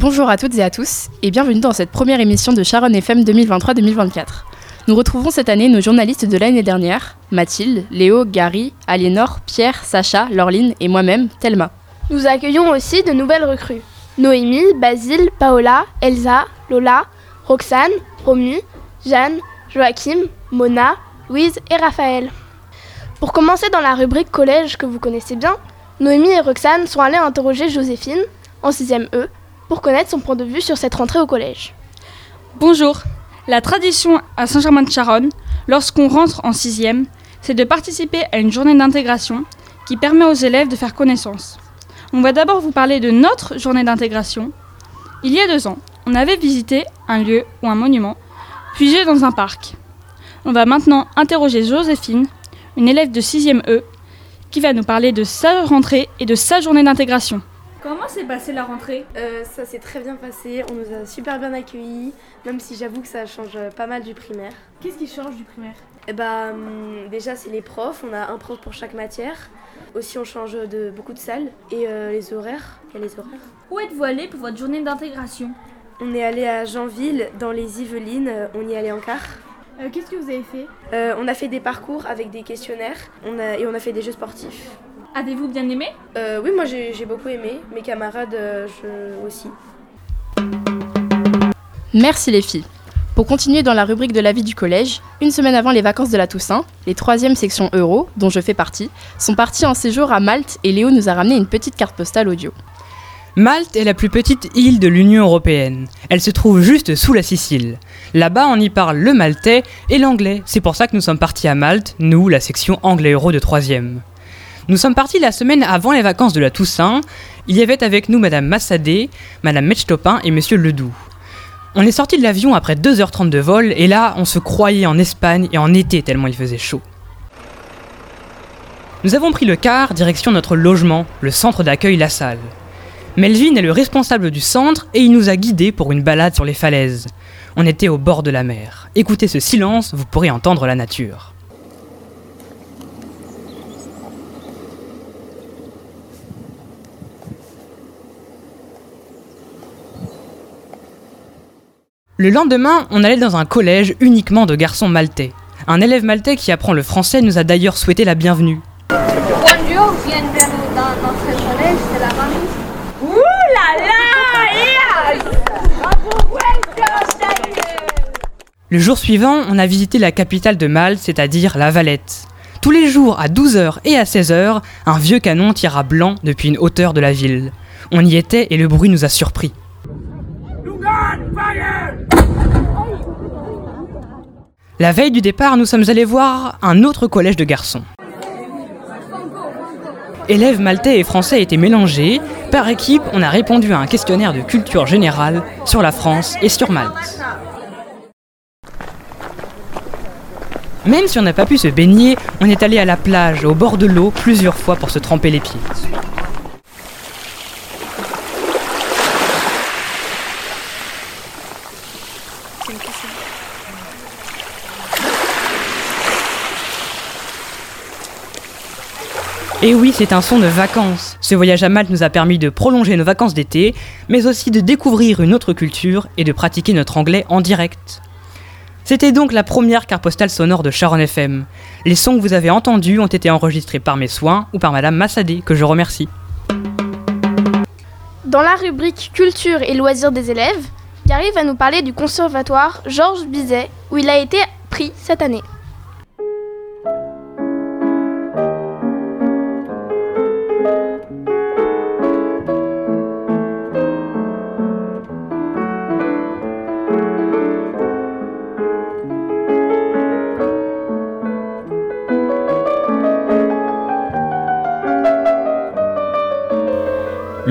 Bonjour à toutes et à tous et bienvenue dans cette première émission de Sharon FM 2023-2024. Nous retrouvons cette année nos journalistes de l'année dernière, Mathilde, Léo, Gary, Aliénor, Pierre, Sacha, Laureline et moi-même, Thelma. Nous accueillons aussi de nouvelles recrues. Noémie, Basile, Paola, Elsa, Lola, Roxane, Romu, Jeanne, Joachim, Mona, Louise et Raphaël. Pour commencer dans la rubrique collège que vous connaissez bien, Noémie et Roxane sont allées interroger Joséphine, en 6e E, pour connaître son point de vue sur cette rentrée au collège. Bonjour. La tradition à Saint-Germain-de-Charonne, lorsqu'on rentre en 6e, c'est de participer à une journée d'intégration qui permet aux élèves de faire connaissance. On va d'abord vous parler de notre journée d'intégration. Il y a deux ans, on avait visité un lieu ou un monument, j'ai dans un parc. On va maintenant interroger Joséphine, une élève de 6e E, qui va nous parler de sa rentrée et de sa journée d'intégration. Comment s'est passée la rentrée? Euh, ça s'est très bien passé, on nous a super bien accueillis, même si j'avoue que ça change pas mal du primaire. Qu'est-ce qui change du primaire? Et bah, déjà, c'est les profs, on a un prof pour chaque matière. Aussi, on change de beaucoup de salles et euh, les horaires? Il y a les horaires. Où êtes-vous allé pour votre journée d'intégration? On est allé à Jeanville, dans les Yvelines, euh, on y allait en car. Euh, Qu'est-ce que vous avez fait? Euh, on a fait des parcours avec des questionnaires on a, et on a fait des jeux sportifs. Avez-vous bien aimé Euh, oui, moi j'ai beaucoup aimé, mes camarades euh, je, aussi. Merci les filles. Pour continuer dans la rubrique de la vie du collège, une semaine avant les vacances de la Toussaint, les 3e sections Euro, dont je fais partie, sont partis en séjour à Malte et Léo nous a ramené une petite carte postale audio. Malte est la plus petite île de l'Union européenne. Elle se trouve juste sous la Sicile. Là-bas, on y parle le maltais et l'anglais. C'est pour ça que nous sommes partis à Malte, nous, la section anglais-euro de 3e. Nous sommes partis la semaine avant les vacances de la Toussaint. Il y avait avec nous Madame Massadé, Madame Metchtopin et Monsieur Ledoux. On est sorti de l'avion après 2h30 de vol et là, on se croyait en Espagne et en été tellement il faisait chaud. Nous avons pris le car direction notre logement, le centre d'accueil La Salle. Melvin est le responsable du centre et il nous a guidés pour une balade sur les falaises. On était au bord de la mer. Écoutez ce silence, vous pourrez entendre la nature. Le lendemain, on allait dans un collège uniquement de garçons maltais. Un élève maltais qui apprend le français nous a d'ailleurs souhaité la bienvenue. Bonjour, bienvenue dans notre collège de la Manche. Le jour suivant, on a visité la capitale de Malte, c'est-à-dire La Valette. Tous les jours, à 12h et à 16h, un vieux canon tira blanc depuis une hauteur de la ville. On y était et le bruit nous a surpris. La veille du départ, nous sommes allés voir un autre collège de garçons. Élèves maltais et français étaient mélangés. Par équipe, on a répondu à un questionnaire de culture générale sur la France et sur Malte. Même si on n'a pas pu se baigner, on est allé à la plage, au bord de l'eau, plusieurs fois pour se tremper les pieds. Et oui, c'est un son de vacances. Ce voyage à Malte nous a permis de prolonger nos vacances d'été, mais aussi de découvrir une autre culture et de pratiquer notre anglais en direct. C'était donc la première carte postale sonore de Sharon FM. Les sons que vous avez entendus ont été enregistrés par mes soins ou par Madame Massadé, que je remercie. Dans la rubrique culture et loisirs des élèves, Gary va nous parler du conservatoire Georges Bizet, où il a été pris cette année.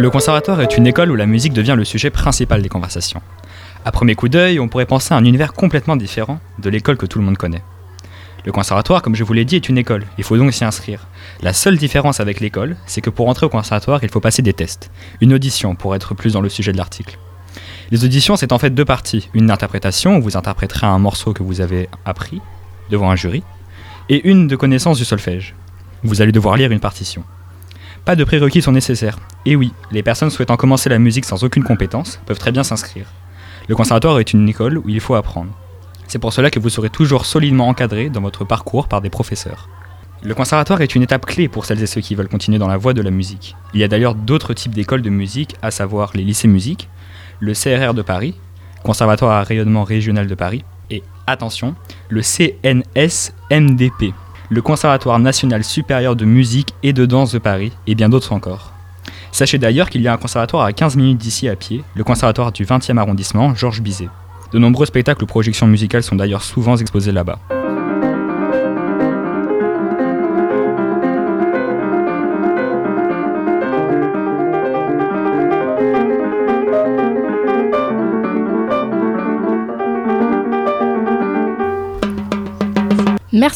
Le conservatoire est une école où la musique devient le sujet principal des conversations. À premier coup d'œil, on pourrait penser à un univers complètement différent de l'école que tout le monde connaît. Le conservatoire, comme je vous l'ai dit, est une école, il faut donc s'y inscrire. La seule différence avec l'école, c'est que pour entrer au conservatoire, il faut passer des tests. Une audition, pour être plus dans le sujet de l'article. Les auditions, c'est en fait deux parties. Une interprétation, où vous interpréterez un morceau que vous avez appris devant un jury, et une de connaissance du solfège. Vous allez devoir lire une partition. Pas de prérequis sont nécessaires. Et oui, les personnes souhaitant commencer la musique sans aucune compétence peuvent très bien s'inscrire. Le conservatoire est une école où il faut apprendre. C'est pour cela que vous serez toujours solidement encadré dans votre parcours par des professeurs. Le conservatoire est une étape clé pour celles et ceux qui veulent continuer dans la voie de la musique. Il y a d'ailleurs d'autres types d'écoles de musique, à savoir les lycées musique, le CRR de Paris, Conservatoire à rayonnement régional de Paris, et attention, le CNSMDP, le Conservatoire national supérieur de musique et de danse de Paris, et bien d'autres encore. Sachez d'ailleurs qu'il y a un conservatoire à 15 minutes d'ici à pied, le conservatoire du 20e arrondissement, Georges Bizet. De nombreux spectacles ou projections musicales sont d'ailleurs souvent exposés là-bas.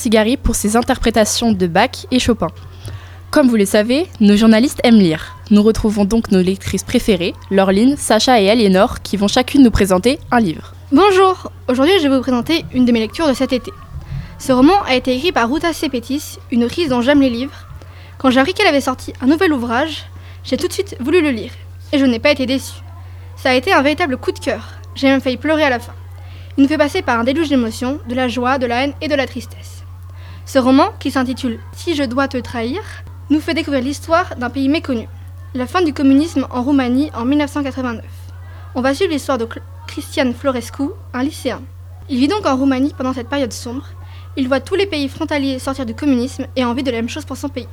Gary pour ces interprétations de Bach et Chopin. Comme vous le savez, nos journalistes aiment lire. Nous retrouvons donc nos lectrices préférées, Laureline, Sacha et Aliénor, qui vont chacune nous présenter un livre. Bonjour, aujourd'hui je vais vous présenter une de mes lectures de cet été. Ce roman a été écrit par Ruta Sepetys, une autrice dont j'aime les livres. Quand j'ai appris qu'elle avait sorti un nouvel ouvrage, j'ai tout de suite voulu le lire, et je n'ai pas été déçue. Ça a été un véritable coup de cœur, j'ai même failli pleurer à la fin. Il nous fait passer par un déluge d'émotions, de la joie, de la haine et de la tristesse. Ce roman, qui s'intitule Si je dois te trahir, nous fait découvrir l'histoire d'un pays méconnu, la fin du communisme en Roumanie en 1989. On va suivre l'histoire de Cristian Florescu, un lycéen. Il vit donc en Roumanie pendant cette période sombre. Il voit tous les pays frontaliers sortir du communisme et a envie de la même chose pour son pays.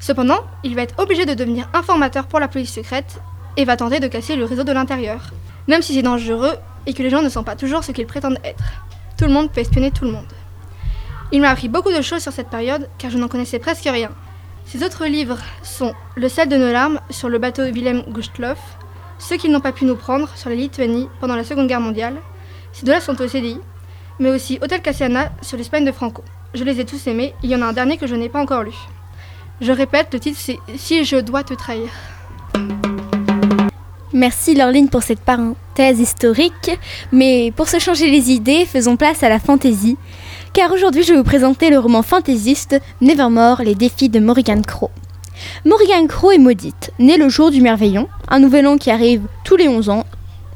Cependant, il va être obligé de devenir informateur pour la police secrète et va tenter de casser le réseau de l'intérieur. Même si c'est dangereux, et que les gens ne sont pas toujours ce qu'ils prétendent être. Tout le monde peut espionner tout le monde. Il m'a appris beaucoup de choses sur cette période car je n'en connaissais presque rien. Ses autres livres sont Le sel de nos larmes sur le bateau Willem Gustloff, Ceux qui n'ont pas pu nous prendre sur la Lituanie pendant la Seconde Guerre mondiale, ces deux-là sont au CDI, mais aussi Hôtel Cassiana sur l'Espagne de Franco. Je les ai tous aimés, il y en a un dernier que je n'ai pas encore lu. Je répète, le titre c'est Si je dois te trahir. Merci Laureline pour cette parenthèse historique, mais pour se changer les idées, faisons place à la fantaisie. Car aujourd'hui, je vais vous présenter le roman fantaisiste Nevermore, les défis de Morrigan Crow. Morrigan Crow est maudite. Née le jour du merveillon, un nouvel an qui arrive tous les 11 ans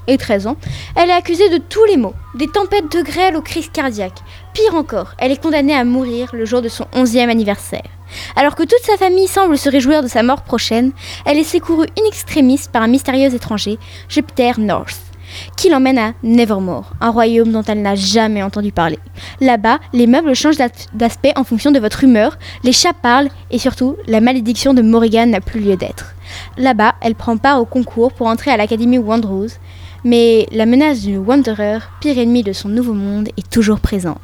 et 13 ans, elle est accusée de tous les maux, des tempêtes de grêle aux crises cardiaques. Pire encore, elle est condamnée à mourir le jour de son 11e anniversaire. Alors que toute sa famille semble se réjouir de sa mort prochaine, elle est secourue in extremis par un mystérieux étranger, Jupiter North, qui l'emmène à Nevermore, un royaume dont elle n'a jamais entendu parler. Là-bas, les meubles changent d'aspect en fonction de votre humeur, les chats parlent et surtout, la malédiction de Morrigan n'a plus lieu d'être. Là-bas, elle prend part au concours pour entrer à l'Académie Wondrose, mais la menace du Wanderer, pire ennemi de son nouveau monde, est toujours présente.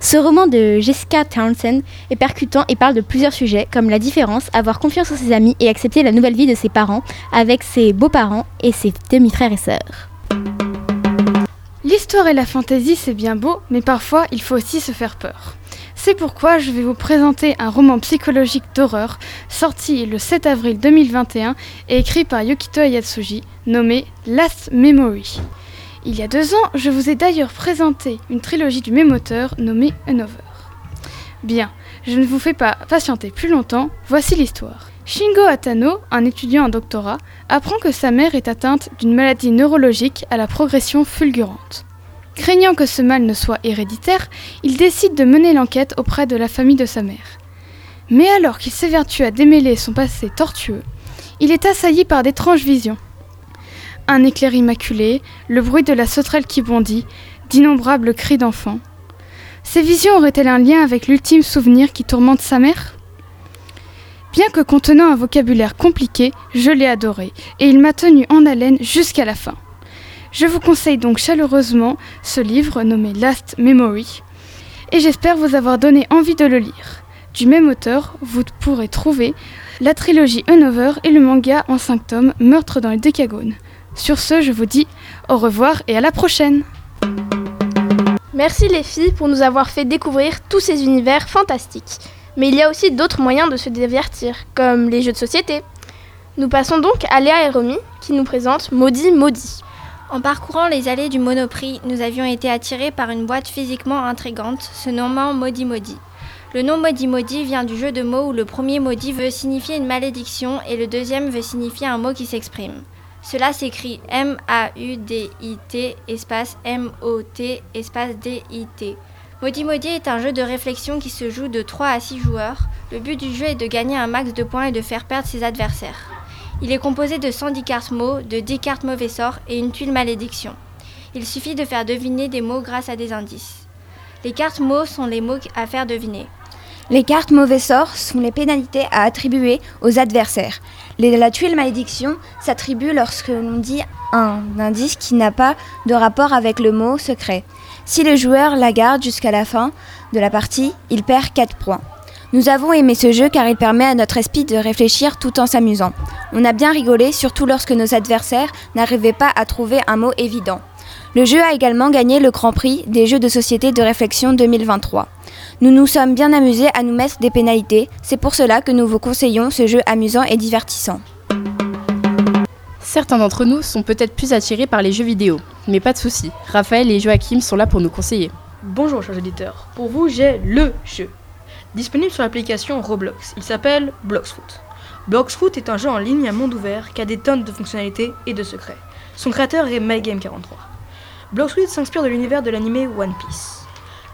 Ce roman de Jessica Townsend est percutant et parle de plusieurs sujets comme la différence, avoir confiance en ses amis et accepter la nouvelle vie de ses parents avec ses beaux-parents et ses demi-frères et sœurs. L'histoire et la fantaisie, c'est bien beau, mais parfois il faut aussi se faire peur. C'est pourquoi je vais vous présenter un roman psychologique d'horreur sorti le 7 avril 2021 et écrit par Yokito Ayatsuji, nommé Last Memory. Il y a deux ans, je vous ai d'ailleurs présenté une trilogie du même auteur nommée Over. Bien, je ne vous fais pas patienter plus longtemps, voici l'histoire. Shingo Atano, un étudiant en doctorat, apprend que sa mère est atteinte d'une maladie neurologique à la progression fulgurante. Craignant que ce mal ne soit héréditaire, il décide de mener l'enquête auprès de la famille de sa mère. Mais alors qu'il s'évertue à démêler son passé tortueux, il est assailli par d'étranges visions un éclair immaculé, le bruit de la sauterelle qui bondit, d'innombrables cris d'enfants. Ces visions auraient-elles un lien avec l'ultime souvenir qui tourmente sa mère? Bien que contenant un vocabulaire compliqué, je l'ai adoré, et il m'a tenu en haleine jusqu'à la fin. Je vous conseille donc chaleureusement ce livre nommé Last Memory, et j'espère vous avoir donné envie de le lire. Du même auteur, vous pourrez trouver la trilogie Unover et le manga en 5 tomes Meurtre dans le Décagone. Sur ce, je vous dis au revoir et à la prochaine. Merci les filles pour nous avoir fait découvrir tous ces univers fantastiques. Mais il y a aussi d'autres moyens de se divertir, comme les jeux de société. Nous passons donc à Léa et Romy qui nous présentent Maudit Maudit. En parcourant les allées du Monoprix, nous avions été attirés par une boîte physiquement intrigante se nommant Maudit Maudit. Le nom Modi Modi vient du jeu de mots où le premier Modi veut signifier une malédiction et le deuxième veut signifier un mot qui s'exprime. Cela s'écrit M-A-U-D-I-T espace M-O-T espace D-I-T. Modi Modi est un jeu de réflexion qui se joue de 3 à 6 joueurs. Le but du jeu est de gagner un max de points et de faire perdre ses adversaires. Il est composé de 110 cartes mots, de 10 cartes mauvais sort et une tuile malédiction. Il suffit de faire deviner des mots grâce à des indices. Les cartes mots sont les mots à faire deviner. Les cartes mauvais sort sont les pénalités à attribuer aux adversaires. La tuile malédiction s'attribue lorsque l'on dit un indice qui n'a pas de rapport avec le mot secret. Si le joueur la garde jusqu'à la fin de la partie, il perd 4 points. Nous avons aimé ce jeu car il permet à notre esprit de réfléchir tout en s'amusant. On a bien rigolé, surtout lorsque nos adversaires n'arrivaient pas à trouver un mot évident. Le jeu a également gagné le Grand Prix des Jeux de société de réflexion 2023. Nous nous sommes bien amusés à nous mettre des pénalités, c'est pour cela que nous vous conseillons ce jeu amusant et divertissant. Certains d'entre nous sont peut-être plus attirés par les jeux vidéo, mais pas de souci. Raphaël et Joachim sont là pour nous conseiller. Bonjour chers auditeurs, pour vous j'ai LE jeu. Disponible sur l'application Roblox, il s'appelle Bloxfoot. Bloxfoot est un jeu en ligne à monde ouvert qui a des tonnes de fonctionnalités et de secrets. Son créateur est MyGame43. Bloxfoot s'inspire de l'univers de l'anime One Piece.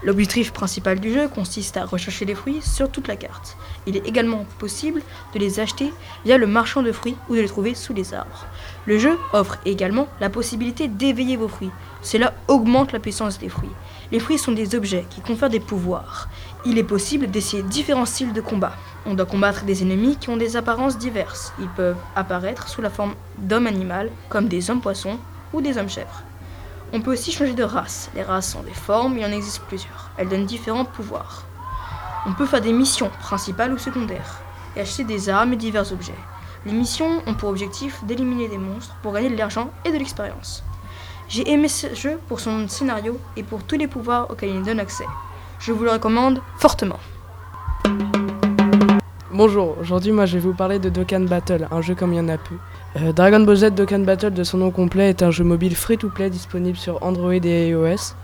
L'objectif principal du jeu consiste à rechercher les fruits sur toute la carte. Il est également possible de les acheter via le marchand de fruits ou de les trouver sous les arbres. Le jeu offre également la possibilité d'éveiller vos fruits. Cela augmente la puissance des fruits. Les fruits sont des objets qui confèrent des pouvoirs. Il est possible d'essayer différents styles de combat. On doit combattre des ennemis qui ont des apparences diverses. Ils peuvent apparaître sous la forme d'hommes animal, comme des hommes poissons ou des hommes chèvres. On peut aussi changer de race. Les races sont des formes, il en existe plusieurs. Elles donnent différents pouvoirs. On peut faire des missions, principales ou secondaires, et acheter des armes et divers objets. Les missions ont pour objectif d'éliminer des monstres pour gagner de l'argent et de l'expérience. J'ai aimé ce jeu pour son scénario et pour tous les pouvoirs auxquels il donne accès. Je vous le recommande fortement. Bonjour, aujourd'hui moi je vais vous parler de Dokkan Battle, un jeu comme il y en a peu. Euh, Dragon Ball Z Dokkan Battle de son nom complet est un jeu mobile free-to-play disponible sur Android et iOS.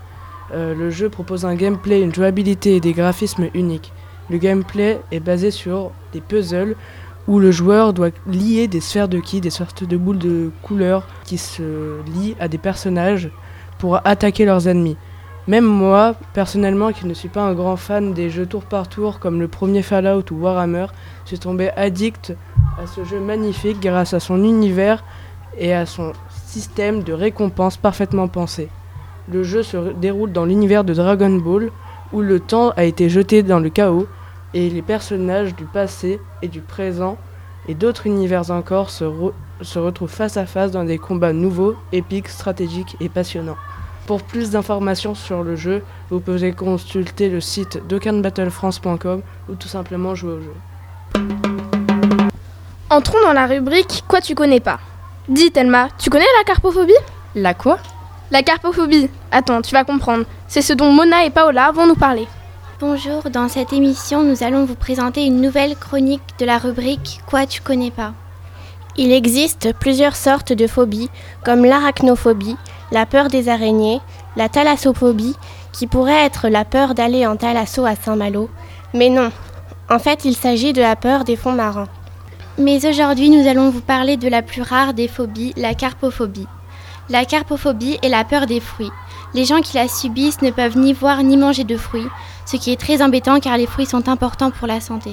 Euh, le jeu propose un gameplay, une jouabilité et des graphismes uniques. Le gameplay est basé sur des puzzles où le joueur doit lier des sphères de ki, des sortes de boules de couleurs qui se lient à des personnages pour attaquer leurs ennemis. Même moi, personnellement, qui ne suis pas un grand fan des jeux tour par tour comme le premier Fallout ou Warhammer, suis tombé addict à ce jeu magnifique grâce à son univers et à son système de récompense parfaitement pensé. Le jeu se déroule dans l'univers de Dragon Ball où le temps a été jeté dans le chaos et les personnages du passé et du présent et d'autres univers encore se, se retrouvent face à face dans des combats nouveaux, épiques, stratégiques et passionnants. Pour plus d'informations sur le jeu, vous pouvez consulter le site dokkanbattlefrance.com ou tout simplement jouer au jeu. Entrons dans la rubrique Quoi tu connais pas? Dis Thelma, tu connais la carpophobie? La quoi? La carpophobie. Attends, tu vas comprendre. C'est ce dont Mona et Paola vont nous parler. Bonjour, dans cette émission, nous allons vous présenter une nouvelle chronique de la rubrique Quoi tu connais pas? Il existe plusieurs sortes de phobies, comme l'arachnophobie, la peur des araignées, la thalassophobie, qui pourrait être la peur d'aller en thalasso à Saint-Malo. Mais non, en fait, il s'agit de la peur des fonds marins. Mais aujourd'hui, nous allons vous parler de la plus rare des phobies, la carpophobie. La carpophobie est la peur des fruits. Les gens qui la subissent ne peuvent ni voir ni manger de fruits, ce qui est très embêtant car les fruits sont importants pour la santé.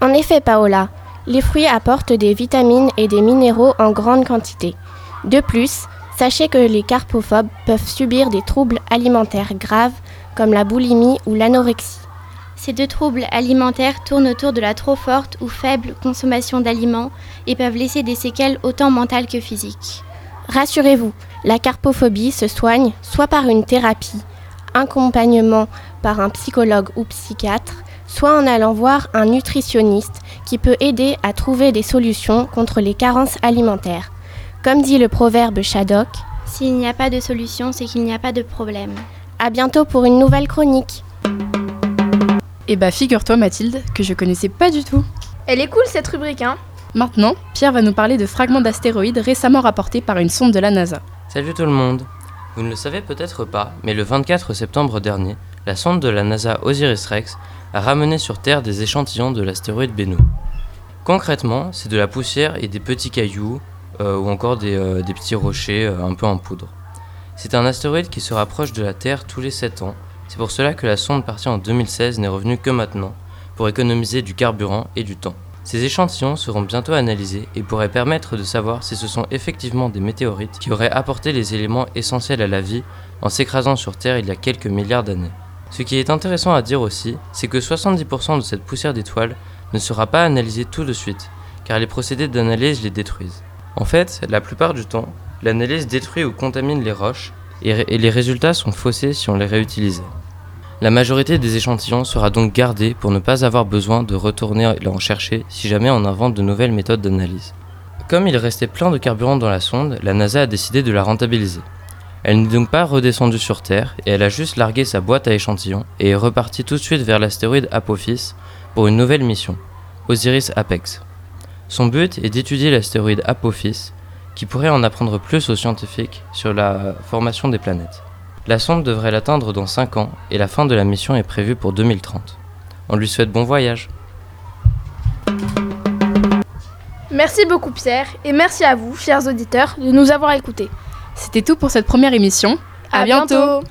En effet, Paola, les fruits apportent des vitamines et des minéraux en grande quantité. De plus, sachez que les carpophobes peuvent subir des troubles alimentaires graves comme la boulimie ou l'anorexie. Ces deux troubles alimentaires tournent autour de la trop forte ou faible consommation d'aliments et peuvent laisser des séquelles autant mentales que physiques. Rassurez-vous, la carpophobie se soigne soit par une thérapie, un accompagnement par un psychologue ou psychiatre, soit en allant voir un nutritionniste qui peut aider à trouver des solutions contre les carences alimentaires. Comme dit le proverbe Shadok, s'il n'y a pas de solution, c'est qu'il n'y a pas de problème. À bientôt pour une nouvelle chronique. Eh bah figure-toi Mathilde que je connaissais pas du tout. Elle est cool cette rubrique, hein Maintenant, Pierre va nous parler de fragments d'astéroïdes récemment rapportés par une sonde de la NASA. Salut tout le monde Vous ne le savez peut-être pas, mais le 24 septembre dernier, la sonde de la NASA Osiris-Rex à ramener sur Terre des échantillons de l'astéroïde Bennu. Concrètement, c'est de la poussière et des petits cailloux euh, ou encore des, euh, des petits rochers euh, un peu en poudre. C'est un astéroïde qui se rapproche de la Terre tous les 7 ans. C'est pour cela que la sonde partie en 2016 n'est revenue que maintenant, pour économiser du carburant et du temps. Ces échantillons seront bientôt analysés et pourraient permettre de savoir si ce sont effectivement des météorites qui auraient apporté les éléments essentiels à la vie en s'écrasant sur Terre il y a quelques milliards d'années. Ce qui est intéressant à dire aussi, c'est que 70% de cette poussière d'étoiles ne sera pas analysée tout de suite, car les procédés d'analyse les détruisent. En fait, la plupart du temps, l'analyse détruit ou contamine les roches, et, les résultats sont faussés si on les réutilisait. La majorité des échantillons sera donc gardée pour ne pas avoir besoin de retourner en chercher si jamais on invente de nouvelles méthodes d'analyse. Comme il restait plein de carburant dans la sonde, la NASA a décidé de la rentabiliser. Elle n'est donc pas redescendue sur Terre et elle a juste largué sa boîte à échantillons et est repartie tout de suite vers l'astéroïde Apophis pour une nouvelle mission, Osiris Apex. Son but est d'étudier l'astéroïde Apophis qui pourrait en apprendre plus aux scientifiques sur la formation des planètes. La sonde devrait l'atteindre dans 5 ans et la fin de la mission est prévue pour 2030. On lui souhaite bon voyage. Merci beaucoup Pierre et merci à vous, chers auditeurs, de nous avoir écoutés. C'était tout pour cette première émission. À, bientôt.